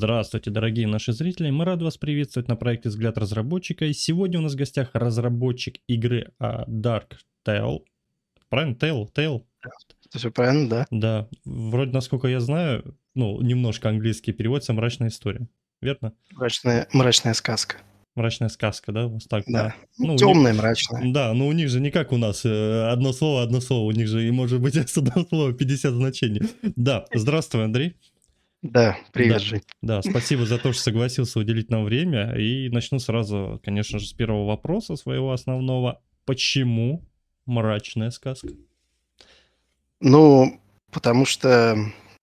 Здравствуйте, дорогие наши зрители. Мы рады вас приветствовать на проекте «Взгляд разработчика». И сегодня у нас в гостях разработчик игры а, Dark Tale. Правильно? Tale? Tale? Это все правильно, да? Да. Вроде, насколько я знаю, ну, немножко английский переводится «Мрачная история». Верно? Мрачная, мрачная сказка. Мрачная сказка, да? Вас так, Да. Ну, у Темная, мрачная. Да, но у них же не как у нас, э, одно слово, одно слово, у них же и может быть с одного слова 50 значений. Да, здравствуй, Андрей. Да, привет, Да. Жень. Да, спасибо за то, что согласился уделить нам время. И начну сразу, конечно же, с первого вопроса своего основного. Почему мрачная сказка? Ну, потому что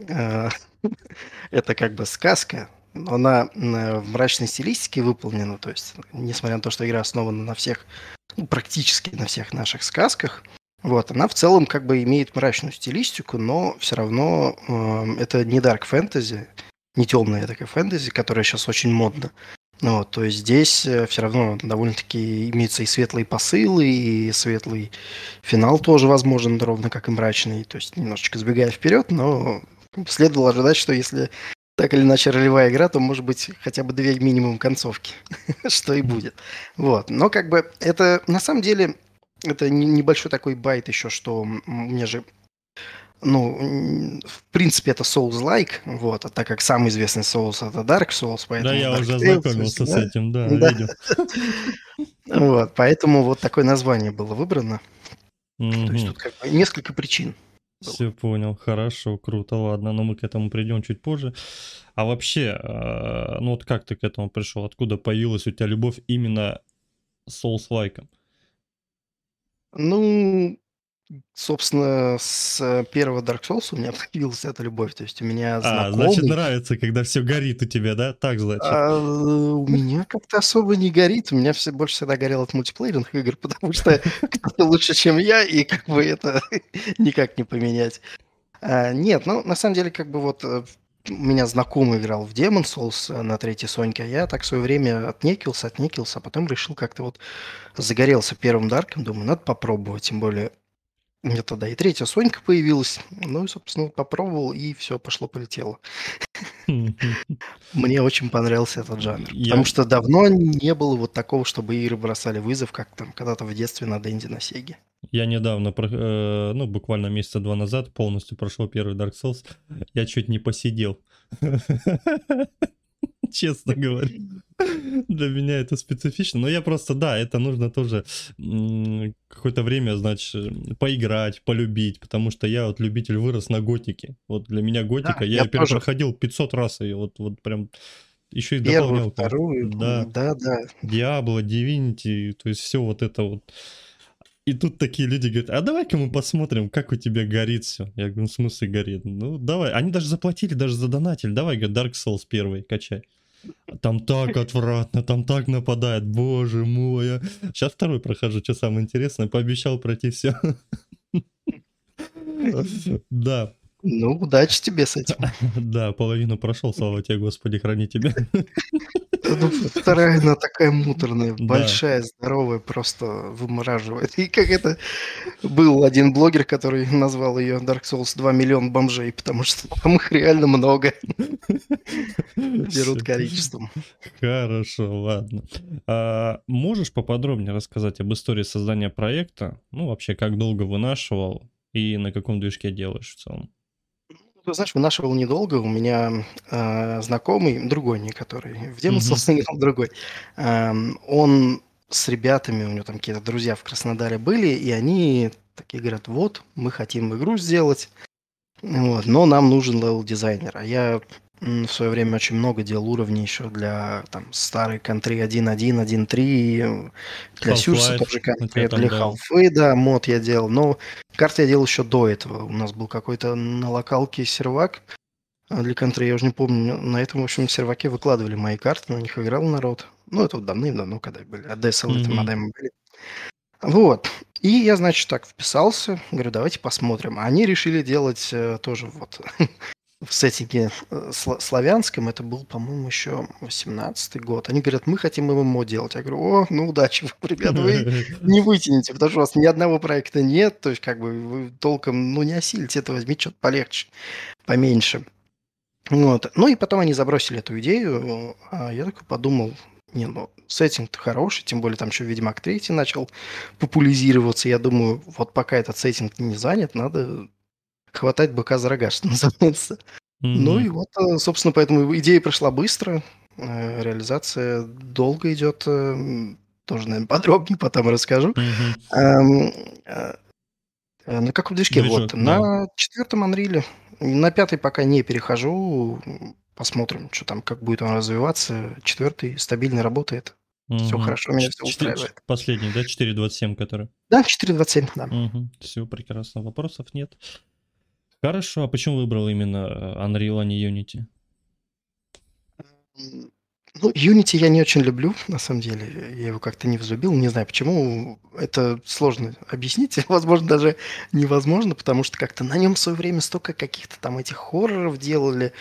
э, это как бы сказка, но она э, в мрачной стилистике выполнена. То есть, несмотря на то, что игра основана на всех, ну, практически на всех наших сказках, вот, она в целом как бы имеет мрачную стилистику, но все равно э, это не дарк фэнтези, не темная такая фэнтези, которая сейчас очень модна. Ну Вот, то есть здесь все равно довольно-таки имеются и светлые посылы, и светлый финал тоже возможен, ровно как и мрачный. То есть немножечко сбегая вперед, но следовало ожидать, что если так или иначе ролевая игра, то может быть хотя бы две минимум концовки, что и будет. Вот, но как бы это на самом деле это не- небольшой такой байт еще, что мне же ну, в принципе, это Souls-like, вот, а так как самый известный Souls это Dark Souls, поэтому... да, я Dark уже ознакомился с этим, да, Да. видел. Вот, поэтому вот такое название было выбрано. То есть тут как бы несколько причин. было. Все понял, хорошо, круто, ладно, но мы к этому придем чуть позже. А вообще, э, ну вот как ты к этому пришел? Откуда появилась у тебя любовь именно Souls-like? Ну, собственно, с первого Dark Souls у меня появилась эта любовь. То есть у меня А, знакомый... значит, нравится, когда все горит у тебя, да? Так, значит. А, у меня как-то особо не горит. У меня все больше всегда горело от мультиплеерных игр, потому что кто-то лучше, чем я, и как бы это никак не поменять. А, нет, ну, на самом деле, как бы вот э, меня знакомый играл в Demon Souls э, на третьей Соньке, а я так в свое время отнекился, отнекился, а потом решил как-то вот загорелся первым Дарком, думаю, надо попробовать, тем более у меня тогда и третья Сонька появилась, ну и, собственно, попробовал, и все, пошло-полетело. Мне очень понравился этот жанр. Потому что давно не было вот такого, чтобы игры бросали вызов, как там когда-то в детстве на Дэнди на Сеге. Я недавно, э, ну, буквально месяца два назад полностью прошел первый Dark Souls. Я чуть не посидел. Честно говоря. Для меня это специфично. Но я просто, да, это нужно тоже какое-то время, значит, поиграть, полюбить. Потому что я вот любитель вырос на готике. Вот для меня готика, Да, я, перепроходил 500 раз. И вот, вот прям еще и Первую, дополнял. там. вторую, Да. да, да. Диабло, Divinity, то есть все вот это вот. И тут такие люди говорят, а давай-ка мы посмотрим, как у тебя горит все. Я говорю, ну в смысле горит? Ну давай. Они даже заплатили, даже задонатили. Давай, говорит, Dark Souls первый, качай. Там так отвратно, там так нападает, боже мой. Сейчас второй прохожу, что самое интересное, пообещал пройти все. Да, Ну, удачи тебе с этим. да, половину прошел, слава тебе, Господи, храни тебя. Ну, Вторая, она такая муторная, большая, здоровая, просто вымораживает. И как это... Был один блогер, который назвал ее Dark Souls 2 миллиона бомжей, потому что там их реально много берут количеством. Хорошо, ладно. А можешь поподробнее рассказать об истории создания проекта? Ну, вообще, как долго вынашивал и на каком движке делаешь в целом? Ты знаешь, вынашивал недолго. У меня э, знакомый, другой, не который, в Demon Мгм. Играл, другой. Эм, он с ребятами, у него там какие-то друзья в Краснодаре были, и они такие говорят, вот, мы хотим игру сделать, вот, но нам нужен левел-дизайнер. А я в свое время очень много делал уровней еще для там, старой контри 1.1, 1.3, для Сюрса тоже контри, для да. Халфы, да, мод я делал. Но карты я делал еще до этого. У нас был какой-то на локалке сервак а, для контри, я уже не помню. На этом, в общем, серваке выкладывали мои карты, на них играл народ. Ну, это вот давным-давно, когда были. А DSL это Мгм. модемы были. Вот. И я, значит, так вписался. Говорю, давайте посмотрим. Они решили делать э, тоже вот в сеттинге э, сла- славянском. Это был, по-моему, еще 18 год. Они говорят, мы хотим ММО делать. Я говорю, о, ну удачи, ребята, вы не вытянете, потому что у вас ни одного проекта нет, то есть как бы вы толком, ну, не осилите это, возьмите что-то полегче, поменьше. Вот. Ну и потом они забросили эту идею, а я такой подумал, не, ну, сеттинг хороший, тем более там еще Ведьмак 3 начал популяризироваться. Я думаю, вот пока этот сеттинг не занят, надо хватать быка за рога, что называется. Mm-hmm. Ну и вот, э, собственно, поэтому идея прошла быстро, э, реализация долго идет, э, тоже, наверное, подробнее потом расскажу. Mm-hmm. На каком движке? Движок, вот, да. на четвертом Unreal. На пятый пока не перехожу. Посмотрим, что там, как будет он развиваться. Четвертый стабильно работает. Угу. Все хорошо, меня все устраивает. Последний, да, 4.27, который? Да, 4.27, да. Угу. Все прекрасно, вопросов нет. Хорошо, а почему выбрал именно э, Unreal, а не Unity? Ну, Unity я не очень люблю, на самом деле. Я его как-то не взлюбил. Не знаю почему. Это сложно объяснить. Возможно, даже невозможно, потому что как-то на нем в свое время столько каких-то там этих хорроров делали.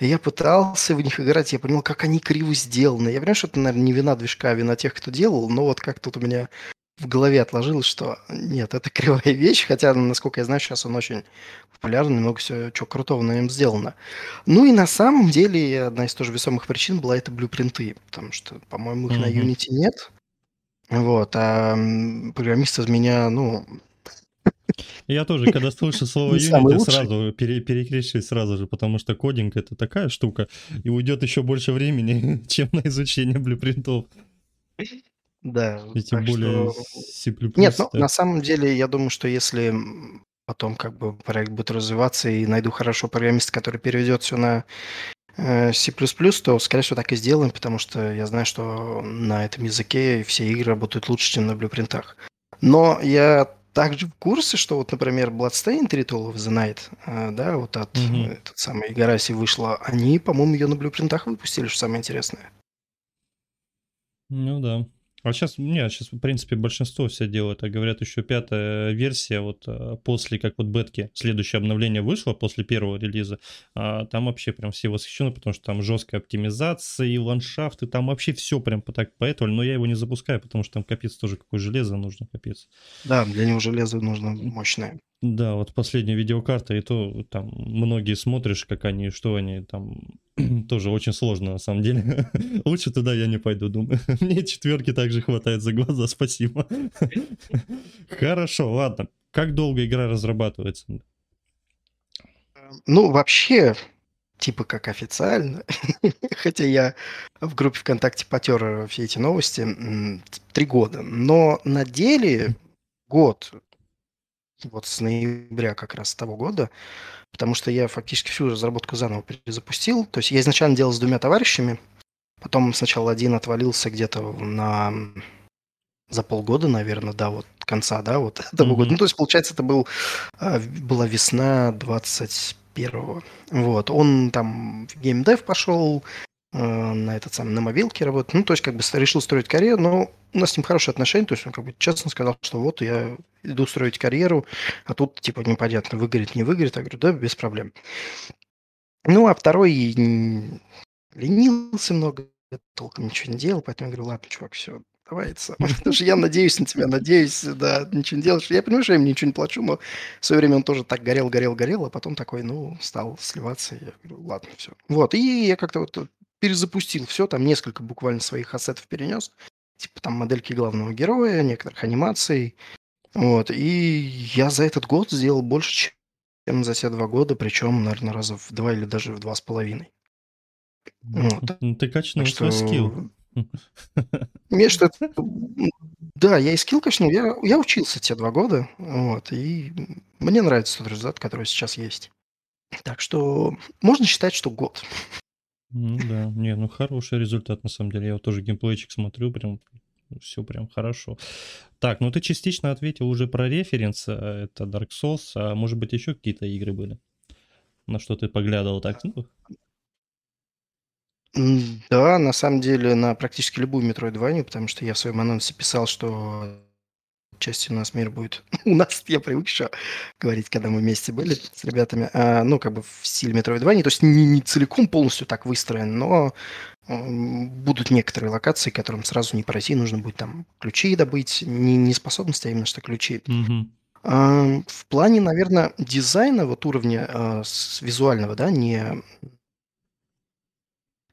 Я пытался в них играть. Я понял, как они криво сделаны. Я понимаю, что это, наверное, не вина движка, а вина тех, кто делал. Но вот как тут у меня в голове отложилось, что нет, это кривая вещь, хотя, насколько я знаю, сейчас он очень популярный, много всего чего крутого на нем сделано. Ну и на самом деле одна из тоже весомых причин была это блюпринты, потому что, по-моему, их mm-hmm. на Unity нет. Вот, а программист из меня, ну... Я тоже, когда слышу слово Unity, сразу пере, перекрещиваюсь сразу же, потому что кодинг это такая штука, и уйдет еще больше времени, чем на изучение блюпринтов. Да. И тем более что... C++. Нет, ну, на самом деле, я думаю, что если потом как бы проект будет развиваться и найду хорошего программиста, который переведет все на э, C++, то, скорее всего, так и сделаем, потому что я знаю, что на этом языке все игры работают лучше, чем на блюпринтах. Но я также в курсе, что вот, например, Bloodstained Ritual of the Night, э, да, вот от mm-hmm. этот самой Игараси вышла, они, по-моему, ее на блюпринтах выпустили, что самое интересное. Ну да. А сейчас, нет, сейчас, в принципе, большинство все делают, а говорят, еще пятая версия, вот а, после, как вот бетки, следующее обновление вышло после первого релиза, а там вообще прям все восхищены, потому что там жесткая оптимизация и ландшафты, там вообще все прям так поэтому, но я его не запускаю, потому что там капец тоже какое железо нужно, капец. Да, для него железо нужно мощное. Да, вот последняя видеокарта, и то там многие смотришь, как они, что они там, тоже очень сложно на самом деле. Лучше туда я не пойду, думаю. Мне четверки также хватает за глаза, спасибо. Хорошо, ладно. Как долго игра разрабатывается? Ну, вообще, типа как официально, хотя я в группе ВКонтакте потер все эти новости, три года. Но на деле год вот с ноября как раз того года, потому что я фактически всю разработку заново перезапустил. То есть я изначально делал с двумя товарищами, потом сначала один отвалился где-то на за полгода, наверное, да, вот конца, да, вот этого mm-hmm. года. Ну, то есть, получается, это был, а, была весна 21-го. Вот, он там в геймдев пошел, на этот самый, на мобилке работает. Ну, то есть, как бы решил строить карьеру, но у нас с ним хорошие отношения, то есть он как бы честно сказал, что вот я иду строить карьеру, а тут типа непонятно, выгорит, не выгорит. Я говорю, да, без проблем. Ну, а второй ленился много, толком ничего не делал, поэтому я говорю, ладно, чувак, все, давай это самое. Потому что я надеюсь на тебя, надеюсь, да, ничего не делаешь. Я понимаю, что я ему ничего не плачу, но в свое время он тоже так горел, горел, горел, а потом такой, ну, стал сливаться. Я говорю, ладно, все. Вот, и я как-то вот перезапустил все, там несколько буквально своих ассетов перенес, типа там модельки главного героя, некоторых анимаций, вот, и я за этот год сделал больше, чем за те два года, причем, наверное, раза в два или даже в два с половиной. Вот. Ну, ты качнул свой что... скилл. Мне что Да, я и скилл качнул. Я, я учился те два года. Вот, и мне нравится тот результат, который сейчас есть. Так что можно считать, что год. Ну да, не, ну хороший результат на самом деле. Я вот тоже геймплейчик смотрю, прям все прям хорошо. Так, ну ты частично ответил уже про референс, а, это Dark Souls, а может быть еще какие-то игры были? На что ты поглядывал так? Ну, Да, на самом деле на практически любую Metroidvania, потому что я в своем анонсе писал, что части у нас мир будет. у нас, я привык еще говорить, когда мы вместе были с ребятами, а, ну, как бы в стиле Metroidvania, то есть не, не целиком полностью так выстроен, но будут некоторые локации, которым сразу не пройти, нужно будет там ключи добыть, не, не способности, а именно что ключи. Mm-hmm. А, в плане, наверное, дизайна, вот уровня а, с визуального, да, не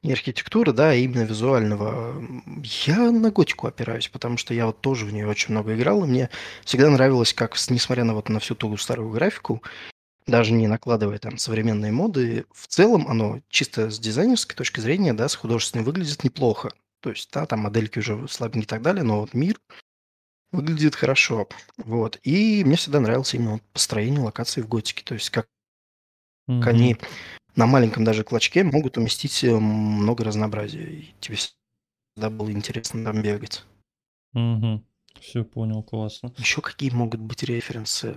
не архитектуры, да, а именно визуального. Я на готику опираюсь, потому что я вот тоже в нее очень много играл, и мне всегда нравилось, как, несмотря на вот на всю ту старую графику, даже не накладывая там современные моды, в целом оно чисто с дизайнерской точки зрения, да, с художественной выглядит неплохо. То есть, да, там модельки уже слабенькие и так далее, но вот мир выглядит хорошо. Вот. И мне всегда нравилось именно построение локаций в готике. То есть, как Мгм. они на маленьком даже клочке могут уместить э, много разнообразия. И тебе всегда было интересно там бегать. Мгм. Все понял, классно. Еще какие могут быть референсы?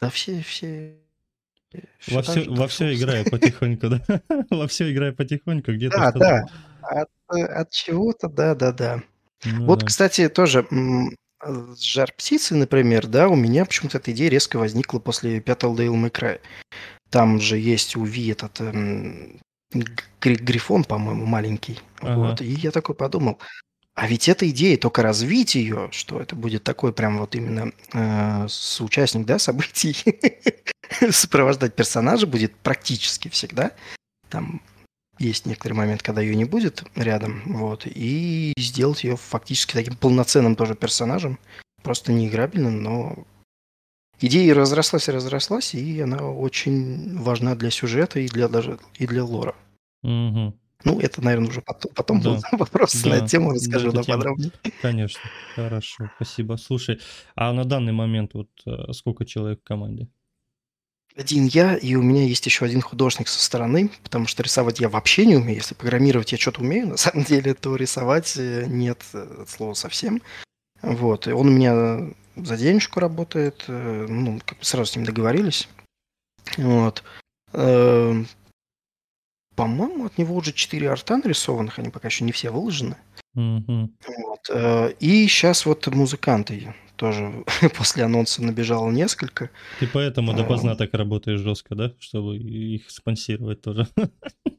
Да все, все, Во все же, во все играю потихоньку, да? Во все играю потихоньку, где-то Да, да. От, э, от чего-то, да, да, да. Ну Вот, да. кстати, тоже э, жар птицы, например, да, у меня почему-то эта идея резко возникла после пятого Devil May Cry. Там же есть у Ви этот эм, гри- грифон, по-моему, маленький. Ага. Вот. И я такой подумал, а ведь эта идея, только развить ее, что это будет такой прям вот именно э, соучастник, да, событий, сопровождать персонажа будет практически всегда. Там есть некоторый момент, когда ее не будет рядом, вот, и сделать ее фактически таким полноценным тоже персонажем, просто неиграбельным, но идея разрослась и разрослась, и она очень важна для сюжета и для даже и для лора. Мгм. Ну, это, наверное, уже потом, потом Да, будут вопросы на да, эту тему, расскажу тема, подробнее. конечно. Хорошо, спасибо. Слушай, а на данный момент вот э, сколько человек в команде? Один я, и у меня есть еще один художник со стороны, потому что рисовать я вообще не умею. Если программировать я что-то умею, на самом деле, то рисовать э, нет э, от слова совсем. Вот, и он у меня за денежку работает, э, ну, как бы сразу с ним договорились. Вот. Эм, По-моему, от него уже 4 арта нарисованных, они пока еще не все выложены. Мгм. Вот. э, И сейчас вот музыканты тоже после анонса набежало несколько. Ты поэтому А, допоздна так работаешь жестко, да? Чтобы их спонсировать тоже.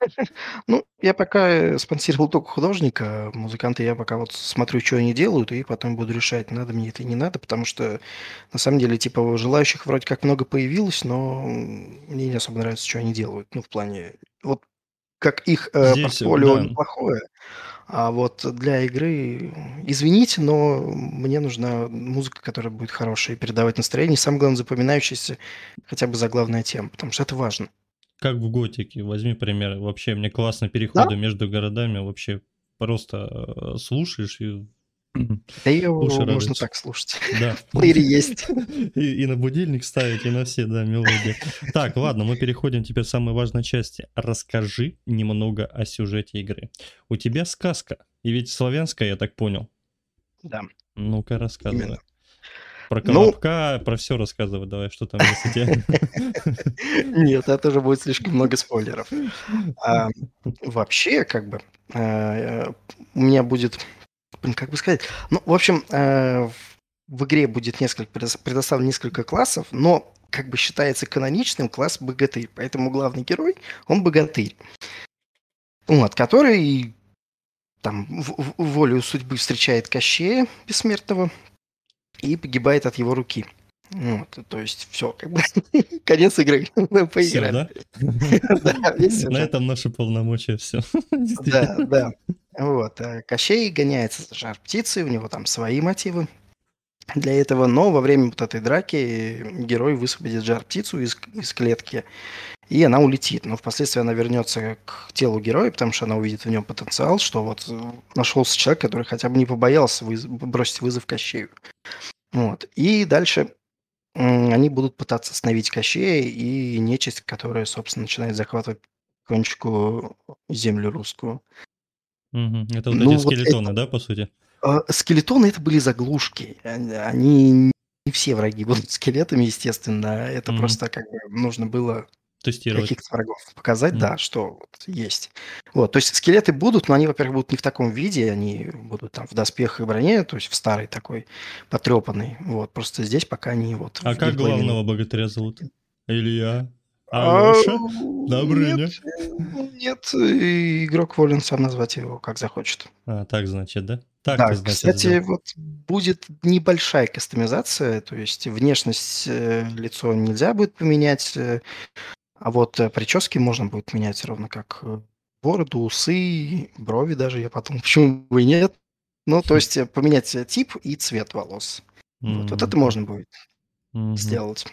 Ну, я пока спонсировал только художника, музыканты я пока вот смотрю, что они делают, и потом буду решать, надо мне это и не надо, потому что на самом деле, типа, желающих вроде как много появилось, но мне не особо нравится, что они делают. Ну, в плане, вот как их э, Здесь, портфолио да, неплохое, а вот для игры, извините, но мне нужна музыка, которая будет хорошая и передавать настроение, и самое главное, запоминающаяся хотя бы заглавная тема, потому что это важно. Как в Готике, возьми пример. Вообще, мне классно Да? переходы между городами, вообще просто э, слушаешь и Да ее уши можно радуются. так слушать. Да. В плеере есть. И, и на будильник ставить, и на все, да, мелодии. Так, ладно, мы переходим теперь к самой важной части. Расскажи немного о сюжете игры. У тебя сказка, и ведь славянская, я так понял. Да, Ну-ка, рассказывай. именно. Про Ну, Колобка, про все рассказывай, давай, что там у тебя. нет, это уже будет слишком много спойлеров. А, вообще, как бы, э, у меня будет, как бы сказать, ну, в общем, э, в в игре будет несколько, предос- предоставлено несколько классов, но как бы считается каноничным класс богатырь, поэтому главный герой, он богатырь, вот, который там в- в- волею судьбы встречает Кощея бессмертного и погибает от его руки. Вот, то есть все, как бы конец игры. Все, поиграли. да? Да, весь На этом наши полномочия, все. Да, да. Вот. а Кощей гоняется за жар птицей, у него там свои мотивы для этого, но во время вот этой драки герой высвободит жар птицу из, из клетки, и она улетит. Но впоследствии она вернется к телу героя, потому что она увидит в нем потенциал, что вот э, нашелся человек, который хотя бы не побоялся выз- бросить вызов Кощею. Вот. И дальше они будут пытаться остановить Кощея и нечисть, которая, собственно, начинает захватывать кончику землю русскую. Это вот Ну, эти вот это да, по сути? А, Скелетоны это были заглушки. Они не все враги будут скелетами, естественно. Это Мгм. просто как бы нужно было Тестировать. каких-то врагов показать, М. да, что вот есть. Вот, то есть скелеты будут, но они, во-первых, будут не в таком виде, они будут там в доспехах и броне, то есть в старой такой потрепанной. Вот, просто здесь пока они вот А как главного богатыря зовут? Илья? А, Алеша? Добрыня? Нет, нет, и игрок волен сам назвать его, как захочет. А, так значит, да? Так Да, значит, кстати, сделал. вот будет небольшая кастомизация, то есть внешность э, лицо нельзя будет поменять, э, а вот э, прически можно будет менять ровно как э, бороду, усы, брови даже. Я потом, почему бы и нет. Ну, то есть поменять тип и цвет волос. Вот, вот это можно будет сделать.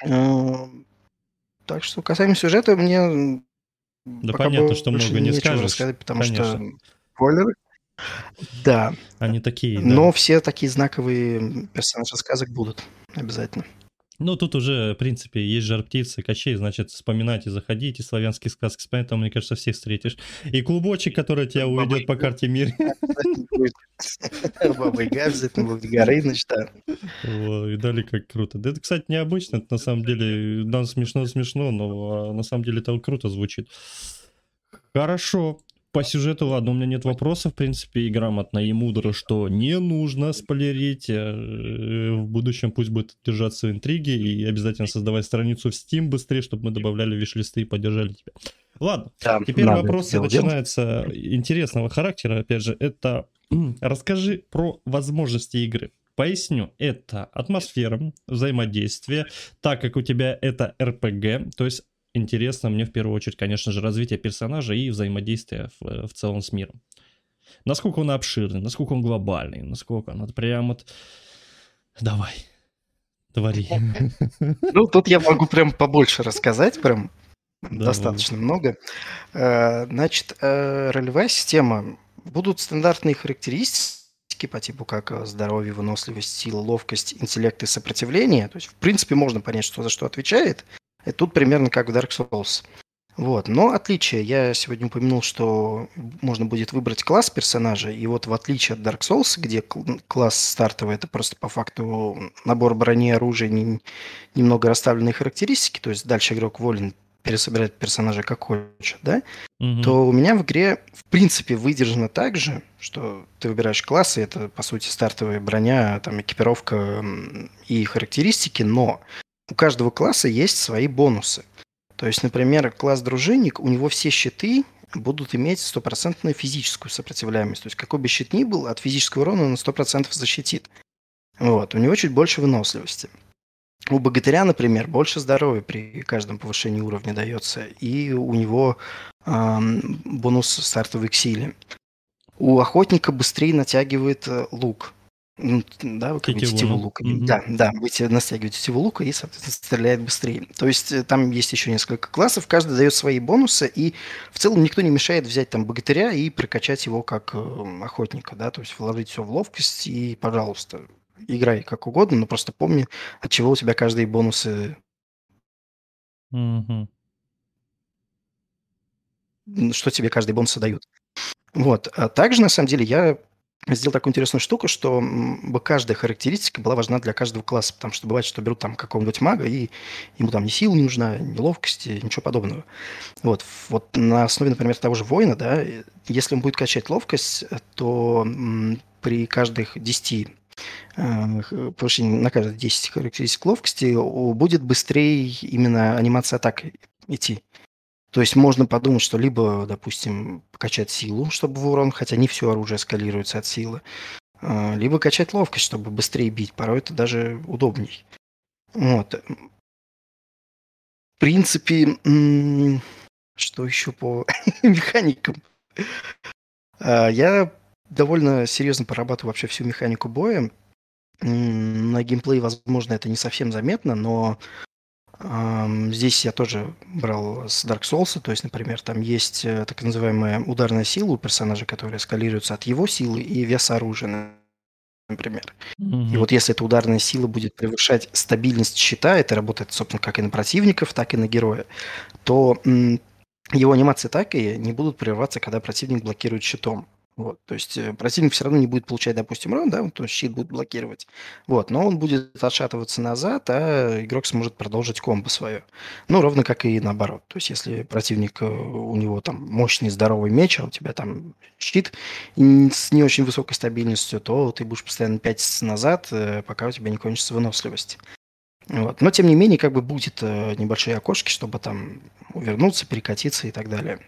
Так что касаемо сюжета, мне да понятно, что много не скажешь. рассказать, потому Конечно. что спойлеры. Да. Они такие, да. Но все такие знаковые персонажи сказок будут обязательно. Ну, тут уже, в принципе, есть жар птицы, Кощей, значит, вспоминайте, заходите, славянские сказки вспоминать, там, мне кажется, всех встретишь. И клубочек, который тебя уведет по карте мира. Яга обязательно будет, Горыныч, да. И дали как круто. Да это, кстати, необычно, это на самом деле, нам смешно-смешно, но а, на самом деле это круто звучит. Хорошо. По сюжету, ладно, у меня нет вопросов, в принципе, и грамотно, и мудро, что не нужно спойлерить. Э, в будущем пусть будет держаться интриги и обязательно создавать страницу в Steam быстрее, чтобы мы добавляли виш-листы и поддержали тебя. Ладно, да, теперь вопросы начинаются интересного характера. Опять же, это расскажи про возможности игры. Поясню, это атмосфера, взаимодействие, так как у тебя это RPG, то есть интересно мне в первую очередь, конечно же, развитие персонажа и взаимодействие в, в целом с миром. Насколько он обширный, насколько он глобальный, насколько он прям вот... Давай, твори. Ну, тут я могу прям побольше рассказать, прям Давай. достаточно много. Э, значит, э, ролевая система. Будут стандартные характеристики по типу как э, здоровье, выносливость, сила, ловкость, интеллект и сопротивление. То есть, в принципе, можно понять, что за что отвечает. Это тут примерно как в Dark Souls. Вот. Но отличие, я сегодня упомянул, что можно будет выбрать класс персонажа, и вот в отличие от Dark Souls, где класс стартовый, это просто по факту набор брони, оружия, не, немного расставленные характеристики, то есть дальше игрок волен пересобирать персонажа как хочет, да, угу. то у меня в игре в принципе выдержано так же, что ты выбираешь классы, это по сути стартовая броня, там экипировка и характеристики, но у каждого класса есть свои бонусы. То есть, например, класс дружинник, у него все щиты будут иметь стопроцентную физическую сопротивляемость. То есть, какой бы щит ни был, от физического урона он на 100% защитит. Вот, у него чуть больше выносливости. У богатыря, например, больше здоровья при каждом повышении уровня дается, и у него эм, бонус стартовый к силе. У охотника быстрее натягивает э, лук. Ну, да, вы как тетиву лука. Угу. Да, да, вы настягиваете тетиву лука и, соответственно, стреляет быстрее. То есть э, там есть еще несколько классов, каждый дает свои бонусы, и в целом никто не мешает взять там богатыря и прокачать его как э, охотника, да, то есть вложить все в ловкость и, пожалуйста, играй как угодно, но просто помни, от чего у тебя каждые бонусы угу. что тебе каждый бонус дают. Вот. А также, на самом деле, я сделал такую интересную штуку, что бы каждая характеристика была важна для каждого класса, потому что бывает, что берут там какого-нибудь мага, и ему там ни сила не нужна, ни ловкости, ничего подобного. Вот, вот на основе, например, того же воина, да, если он будет качать ловкость, то при каждых 10 э, повышении на каждые 10 характеристик ловкости будет быстрее именно анимация атак идти. То есть можно подумать, что либо, допустим, качать силу, чтобы в урон, хотя не все оружие скалируется от силы, а, либо качать ловкость, чтобы быстрее бить. Порой это даже удобней. Вот. В принципе, что еще по механикам? А, я довольно серьезно прорабатываю вообще всю механику боя. На геймплее, возможно, это не совсем заметно, но Здесь я тоже брал с Dark Souls, то есть, например, там есть э, так называемая ударная сила у персонажа, которая скалируется от его силы и веса оружия, например. Mm-hmm. И вот если эта ударная сила будет превышать стабильность щита, это работает, собственно, как и на противников, так и на героя, то его анимации так и не будут прерываться, когда противник блокирует щитом. Вот, то есть э, противник все равно не будет получать, допустим, урон, да, то есть щит будет блокировать. Вот, но он будет отшатываться назад, а игрок сможет продолжить комбо свое. Ну, ровно как и наоборот. То есть если противник, э, у него там мощный здоровый меч, а у тебя там щит с не очень высокой стабильностью, то ты будешь постоянно пятиться назад, э, пока у тебя не кончится выносливость. Вот. Но, тем не менее, как бы будет небольшие окошки, чтобы там увернуться, перекатиться и так далее.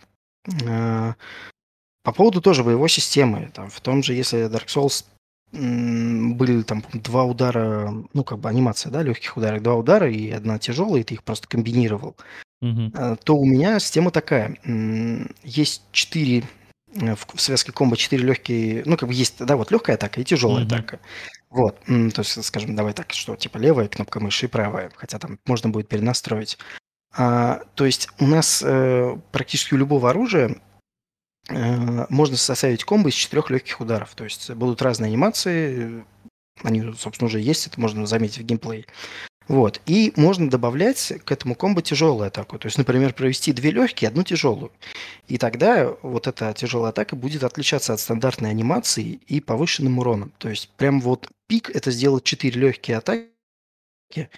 По поводу тоже боевой системы. Там, в том же, если Dark Souls были там два удара, ну, как бы анимация, да, легких ударов, два удара и одна тяжелая, и ты их просто комбинировал. А, то у меня система такая. Есть четыре э, в связке комбо четыре легкие, ну, как бы есть, да, вот легкая атака и тяжелая Мгм. атака. Вот, то есть, скажем, давай так, что типа левая кнопка мыши и правая, хотя там можно будет перенастроить. А, то есть у нас э, практически у любого оружия можно составить комбо из четырех легких ударов. То есть будут разные анимации, э, они, собственно, уже есть, это можно заметить в геймплее. Вот. И можно добавлять к этому комбо тяжелую атаку. То есть, например, провести две легкие, одну тяжелую. И тогда вот эта тяжелая атака будет отличаться от стандартной анимации и повышенным уроном. То есть, прям вот пик это сделать 4 легкие атаки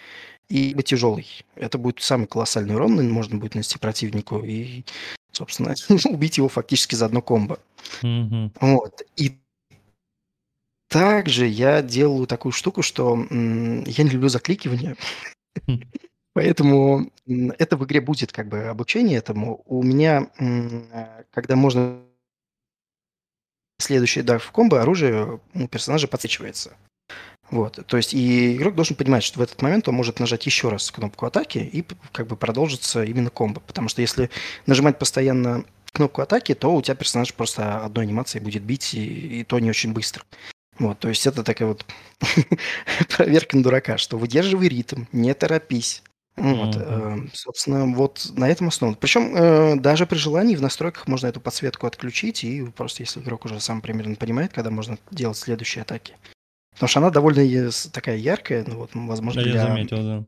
и тяжелый. Это будет самый колоссальный урон, можно будет нанести противнику и, собственно, убить его фактически за одно комбо. Мгм. Вот. И также я делаю такую штуку, что м, я не люблю закликивание. Хм. Поэтому м, это в игре будет как бы обучение этому. У меня, м, когда можно следующий удар в комбо, оружие у персонажа подсвечивается. Вот. То есть и игрок должен понимать, что в этот момент он может нажать еще раз кнопку атаки и как бы продолжится именно комбо. Потому что если нажимать постоянно кнопку атаки, то у тебя персонаж просто одной анимацией будет бить, и, и то не очень быстро. Вот, то есть это такая вот проверка на дурака, что выдерживай ритм, не торопись. Вот, Мгм. э, собственно, вот на этом основано. Причем э, даже при желании в настройках можно эту подсветку отключить, и просто если игрок уже сам примерно понимает, когда можно делать следующие атаки. Потому что она довольно такая яркая, ну вот, возможно, Да, я для, заметил, да.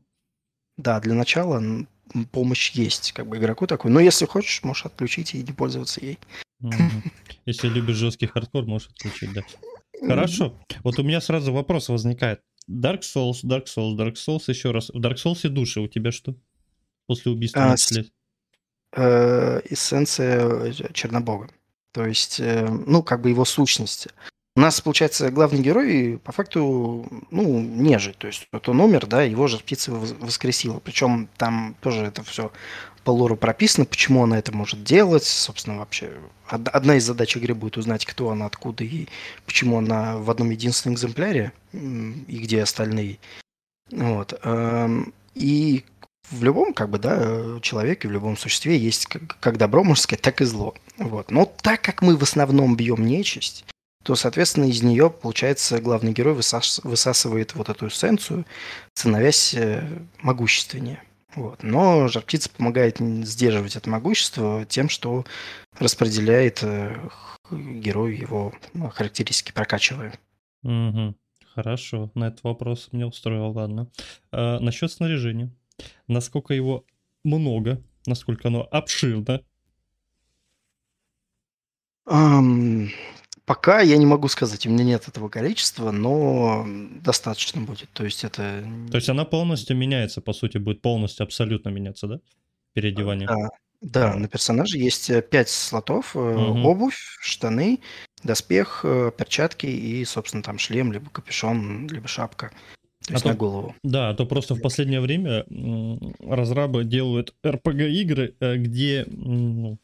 да, для начала помощь есть, как бы игроку такой. Но если хочешь, можешь отключить и не пользоваться ей. Если любишь жесткий хардкор, можешь отключить, да. Хорошо. Вот у меня сразу вопрос возникает. Dark Souls, Dark Souls, Dark Souls, еще раз. В Dark Souls души у тебя что? После убийства А, скелете? э, эссенция э, Чернобога. То есть, э, ну, как бы его сущности. У нас, получается, главный герой по факту, ну, нежить. То есть, вот он умер, да, его же птица воскресила. Причем там тоже это все по лору прописано, почему она это может делать. Собственно, вообще, од- одна из задач игры будет узнать, кто она, откуда и почему она в одном единственном экземпляре, и где остальные. Вот. эм, И в любом, как бы, да, человеке, в любом существе есть как, как добро, сказать, так и зло. Вот. Но так как мы в основном бьем нечисть, то, соответственно, из нее, получается, главный герой высас- высасывает вот эту эссенцию, становясь э, могущественнее. Вот. Но жар птица помогает сдерживать это могущество тем, что распределяет э, герою его ну, характеристики, прокачивая. Мгм. Хорошо, на этот вопрос меня устроил, ладно. А, насчет снаряжения. Насколько его много, насколько оно обширно. Ам, пока я не могу сказать, у меня нет этого количества, но достаточно будет. То есть это... То есть она полностью меняется, по сути, будет полностью абсолютно меняться, да? Переодевание. Да, да, на персонаже есть э, пять слотов. э, Мгм. Обувь, штаны, доспех, э, перчатки и, собственно, там шлем, либо капюшон, либо шапка. То А есть то- на голову. Да, а то просто в последнее время разрабы делают RPG-игры, э, где м,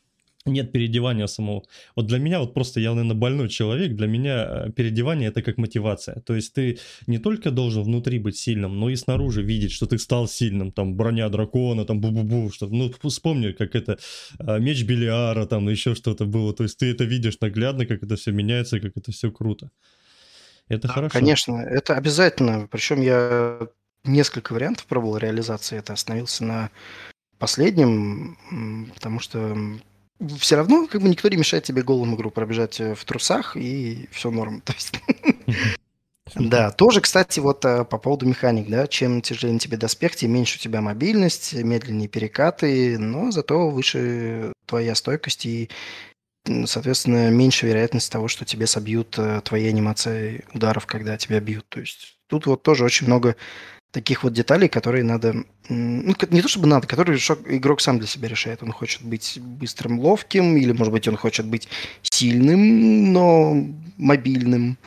нет переодевания самого. Вот для меня, вот просто я, наверное, больной человек, для меня э, переодевание это как мотивация. То есть ты не только должен внутри быть сильным, но и снаружи видеть, что ты стал сильным, там броня дракона, там бу-бу-бу, что ну вспомни, как это э, меч Белиара, там еще что-то было. То есть ты это видишь наглядно, как это все меняется, как это все круто. Это Да, хорошо. Конечно, это обязательно. Причем я несколько вариантов пробовал реализации. Это остановился на последнем, потому что все равно как бы никто не мешает тебе голым игру пробежать э, в трусах, и все норм. То есть, да, тоже, кстати, вот э, по поводу механик, да, чем тяжелее тебе доспех, тем меньше у тебя мобильность, медленнее перекаты, но зато выше твоя стойкость и, соответственно, меньше вероятность того, что тебе собьют э, твои анимации ударов, когда тебя бьют. То есть тут вот тоже очень много таких вот деталей, которые надо... Ну, не то чтобы надо, которые игрок сам для себя решает. Он хочет быть быстрым, ловким, или, может быть, он хочет быть сильным, но мобильным.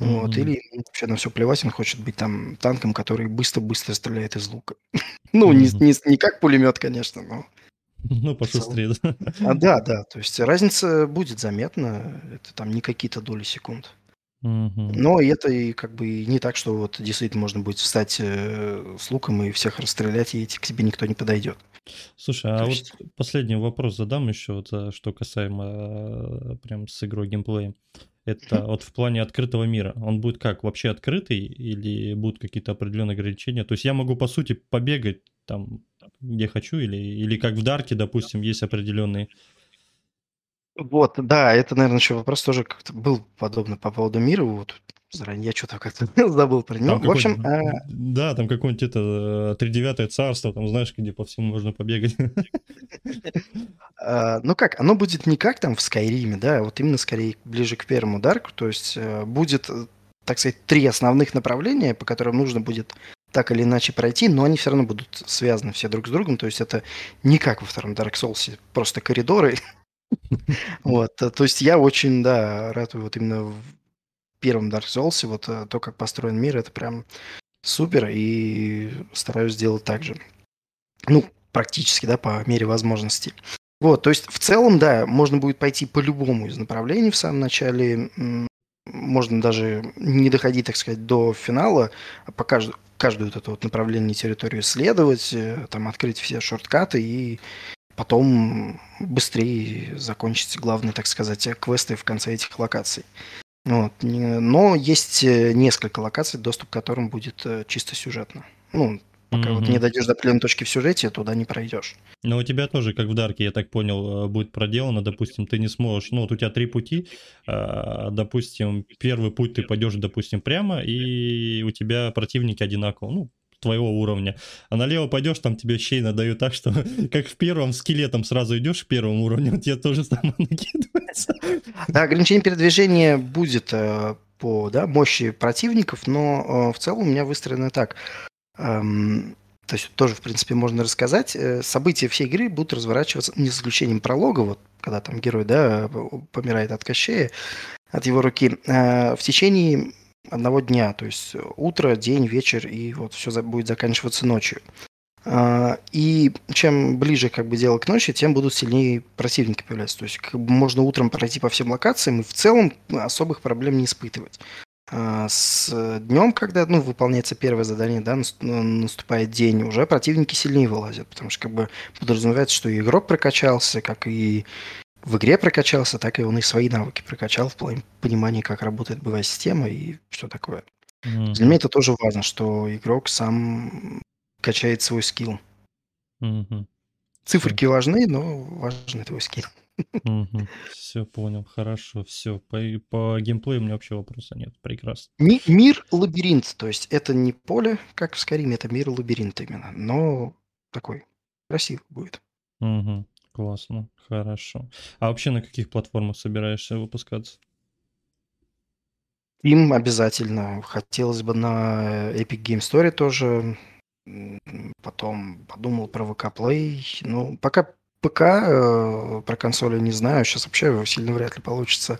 Вот, Мгм. или вообще на все плевать, он хочет быть там танком, который быстро-быстро стреляет из лука. Ну, не, Мгм. не, не как пулемет, конечно, но... Ну, пошустрее, да. А, да, да, то есть разница будет заметна, это там не какие-то доли секунд. Мгм. Но это и как бы не так, что вот действительно можно будет встать э, с луком и всех расстрелять, и к тебе никто не подойдет. Слушай, а То вот есть, последний вопрос задам еще, вот, а, что касаемо э, прям с игрой геймплея. Это вот в плане открытого мира. Он будет как, вообще открытый или будут какие-то определенные ограничения? То есть я могу, по сути, побегать там, где хочу, или, или как в Дарке, допустим, есть определенные... Вот, да, это, наверное, еще вопрос тоже как-то был подобно по поводу мира. Вот заранее я что-то как-то забыл про него. В общем, а, да, там какое-нибудь это э, тридевятое царство, там знаешь, где по всему можно побегать. а, ну как, оно будет не как там в Скайриме, да, а вот именно скорее ближе к первому Дарку. То есть э, будет, э, так сказать, три основных направления, по которым нужно будет так или иначе пройти, но они все равно будут связаны все друг с другом. То есть это не как во втором Dark Souls, просто коридоры. Вот, э, то есть я очень, да, рад вот именно в первом Dark Souls, вот э, то, как построен мир, это прям супер, и стараюсь сделать так же. Ну, практически, да, по мере возможностей. Вот, то есть в целом, да, можно будет пойти по любому из направлений в самом начале. Можно даже не доходить, так сказать, до финала, а по каждому, каждую вот эту вот направление территорию исследовать, э, там открыть все шорткаты и потом быстрее закончить главные, так сказать, квесты в конце этих локаций. Вот. не- Но есть э, несколько локаций, доступ к которым будет э, чисто сюжетно. Ну, пока вот не дойдешь до определенной точки в сюжете, туда не пройдешь. Но у тебя тоже, как в Дарке, я так понял, э, будет проделано, допустим, ты не сможешь, ну, вот у тебя три пути, а, допустим, первый путь ты пойдешь, допустим, прямо, и у тебя противники одинаково, ну, твоего уровня. А налево пойдешь, там тебе щей надают так, что как в первом скелетом сразу идешь к первому уровню, тебе тоже самое накидывается. Да, ограничение передвижения будет э, по да, мощи противников, но э, в целом у меня выстроено так. Эм, то есть тоже, в принципе, можно рассказать. Э, события всей игры будут разворачиваться, не с исключением пролога, вот когда там герой да, помирает от Кощея, от его руки, э, в течение одного дня. То есть утро, день, вечер, и вот все будет заканчиваться ночью. А, И чем ближе как бы дело к ночи, тем будут сильнее противники появляться. То есть как бы можно утром пройти по всем локациям и в целом особых проблем не испытывать. А С днем, когда ну, выполняется первое задание, да, ну, наступает день, уже противники сильнее вылазят, потому что как бы подразумевается, что и игрок прокачался, как и в игре прокачался, так и он и свои навыки прокачал в плане понимания, как работает боевая система и что такое. Для меня это тоже важно, что игрок сам качает свой скилл. Мгм. Циферки важны, но важен твой скилл. Все понял, хорошо, все. По, по геймплею у меня вообще вопроса нет. Прекрасно. Ми- Мир лабиринт, то есть это не поле, как в Скариме, это мир лабиринт именно, но такой красивый будет. Мгм. Классно, хорошо. А вообще на каких платформах собираешься выпускаться? Им обязательно. Хотелось бы на Epic Game Story тоже. Потом подумал про VK Play. Ну, пока ПК, э, про консоли не знаю. Сейчас вообще сильно вряд ли получится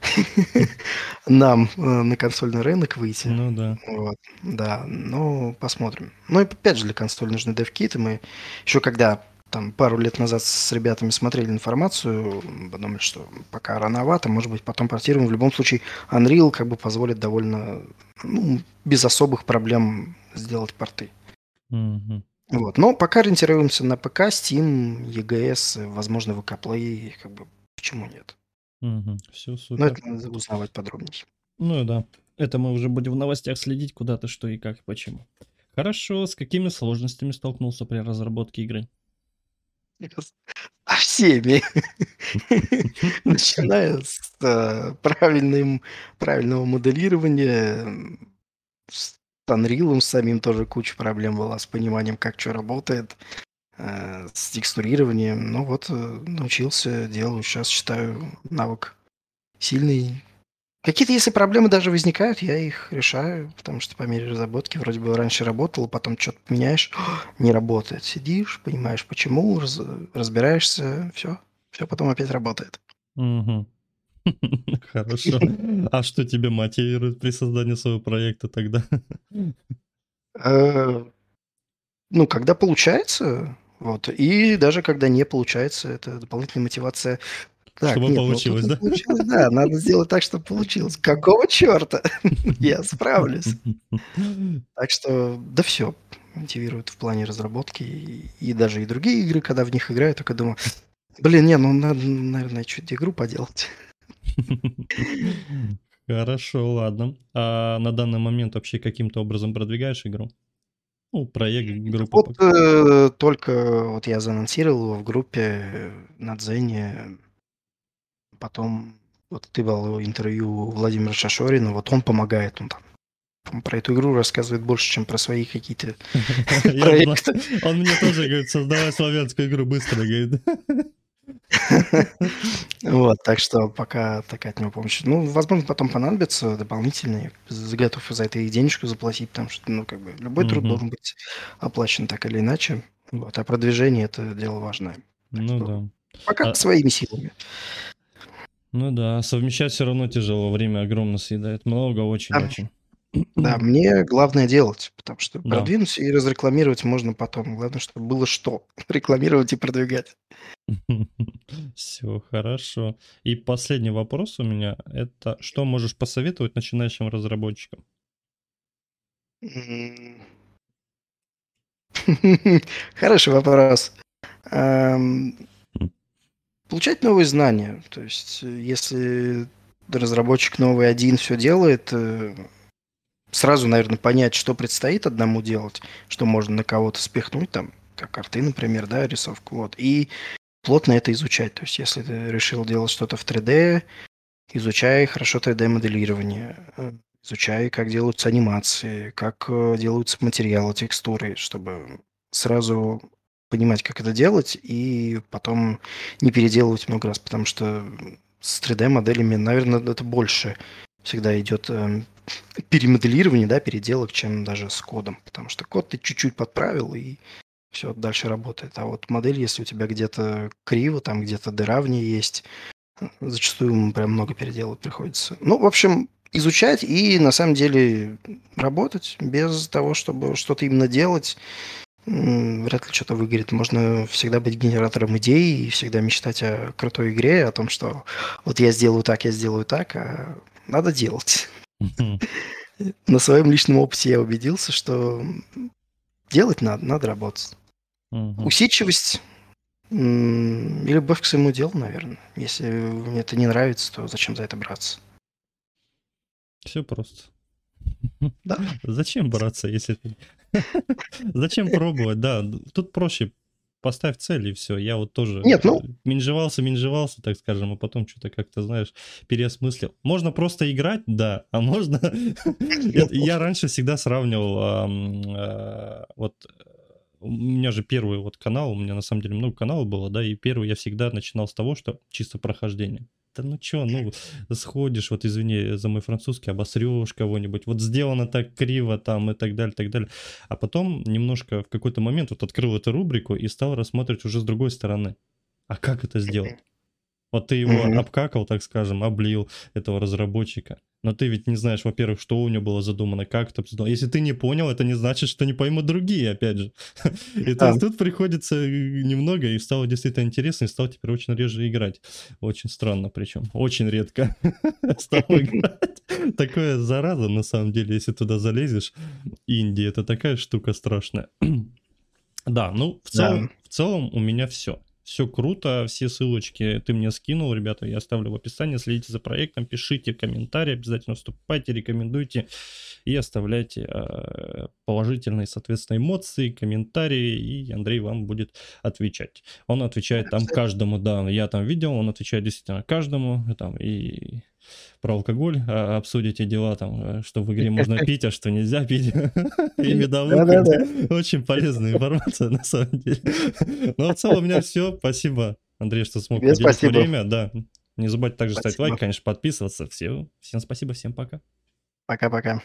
нам э, на консольный рынок выйти. Ну да. Вот, да, ну, посмотрим. Ну и опять же, для консоли нужны девкиты. Мы еще когда там пару лет назад с ребятами смотрели информацию, подумали, что пока рановато, может быть, потом портируем. В любом случае, Unreal как бы позволит довольно, ну, без особых проблем сделать порты. Мгм. Вот. Но пока ориентируемся на ПК, Steam, EGS, возможно, VK Play, как бы почему нет? Все Но супер. это надо узнавать подробнее. Ну да. Это мы уже будем в новостях следить, куда-то, что и как, и почему. Хорошо, с какими сложностями столкнулся при разработке игры? Со всеми. Начиная с э, правильным, правильного моделирования, с Unreal самим тоже куча проблем была с пониманием, как что работает, э, с текстурированием. Ну вот, э, научился, делаю. Сейчас считаю навык сильный. Какие-то, если проблемы даже возникают, я их решаю, потому что по мере разработки вроде бы раньше работал, потом что-то меняешь, не работает. Сидишь, понимаешь, почему, раз- разбираешься, все, все потом опять работает. Мгм. Хорошо. А что тебя мотивирует при создании своего проекта тогда? Э, Ну, когда получается, вот, и даже когда не получается, это дополнительная мотивация Так, Чтобы нет, ну получилось, да? получилось, да, надо сделать так, чтобы получилось. Какого черта? Я справлюсь. Так что, да все, мотивирует в плане разработки. И, и даже и другие игры, когда в них играю, только думаю, блин, не, ну надо, наверное, чуть игру поделать. Хорошо, ладно. А на данный момент вообще каким-то образом продвигаешь игру? Ну, проект, группу. Вот э, только вот я заанонсировал его в группе э, на Дзене. Потом вот ты был интервью Владимира Шашорина, вот он помогает, он там про эту игру рассказывает больше, чем про свои какие-то проекты. Он мне тоже говорит, создавай славянскую игру быстро, говорит. Вот, так что пока такая от него помощь. Ну, возможно, потом понадобится дополнительные. Готов за это и денежку заплатить, потому что, ну, как бы, любой труд должен быть оплачен так или иначе. Вот, а продвижение – это дело важное. Ну да. Пока А- своими силами. Ну да, совмещать все равно тяжело, время огромно съедает. Много, очень-очень. Да, мне главное делать, потому что Да. продвинуть и разрекламировать можно потом. Главное, чтобы было что рекламировать и продвигать. Все хорошо. И последний вопрос у меня это что можешь посоветовать начинающим разработчикам? Хороший вопрос. Получать новые знания. То есть, э, если разработчик новый один все делает, э, сразу, наверное, понять, что предстоит одному делать, что можно на кого-то спихнуть, там, как арты, например, да, рисовку, вот, и плотно это изучать. То есть, если ты решил делать что-то в 3D, изучай хорошо 3D-моделирование, э, изучай, как делаются анимации, как делаются материалы, текстуры, чтобы сразу понимать, как это делать, и потом не переделывать много раз, потому что с 3D-моделями, наверное, это больше всегда идет эм, перемоделирование, да, переделок, чем даже с кодом, потому что код ты чуть-чуть подправил, и все дальше работает. А вот модель, если у тебя где-то криво, там где-то дыра в ней есть, зачастую прям много переделывать приходится. Ну, в общем, изучать и на самом деле работать без того, чтобы что-то именно делать. Вряд ли что-то выгорит. Можно всегда быть генератором идей и всегда мечтать о крутой игре, о том, что вот я сделаю так, я сделаю так, а надо делать. На своем личном опыте я убедился, что делать надо, надо работать. Усидчивость и любовь к своему делу, наверное. Если мне это не нравится, то зачем за это браться? Все просто. Да. Зачем браться, если ты... Зачем пробовать, да. Тут проще поставь цель и все. Я вот тоже Нет, ну- менжевался, менжевался, так скажем, а потом что-то как-то, знаешь, переосмыслил. Можно просто играть, да, а можно... Я- раньше всегда сравнивал, э, вот э, у меня же первый вот канал, у меня на самом деле много каналов было, да, и первый я всегда начинал с того, что чисто прохождение. Да ну чё, ну, сходишь, вот извини за мой французский, обосрешь кого-нибудь, вот сделано так криво там и так далее, так далее. А потом немножко в какой-то момент вот открыл эту рубрику и стал рассматривать уже с другой стороны. А как это сделать? Вот ты его обкакал, так скажем, облил этого разработчика. Но ты ведь не знаешь, во-первых, что у него было задумано, как это задумано. Если ты не понял, это не значит, что не поймут другие, опять же. И то есть тут приходится э, немного, и стало действительно интересно, и стал теперь очень реже играть. Очень странно причем, очень редко стал играть. Такое зараза, на самом деле, если туда залезешь. Индия, это такая штука страшная. Да, ну, в целом, в целом у меня все. Все круто, все ссылочки ты мне скинул, ребята, я оставлю в описании. Следите за проектом, пишите комментарии, обязательно вступайте, рекомендуйте и оставляйте э, положительные, соответственно, эмоции, комментарии, и Андрей вам будет отвечать. Он отвечает там каждому, да, я там видел, он отвечает действительно каждому, там и про алкоголь а, обсудите дела, там, э, что в игре можно пить, а что нельзя пить, и медовуху. Да-да-да. Очень полезная информация, на самом деле. Ну, а в целом у меня все. Спасибо, Андрей, что смог уделить время. Да. Не забывайте также ставить лайк, конечно, подписываться. Все. Всем спасибо, всем пока. Пока-пока.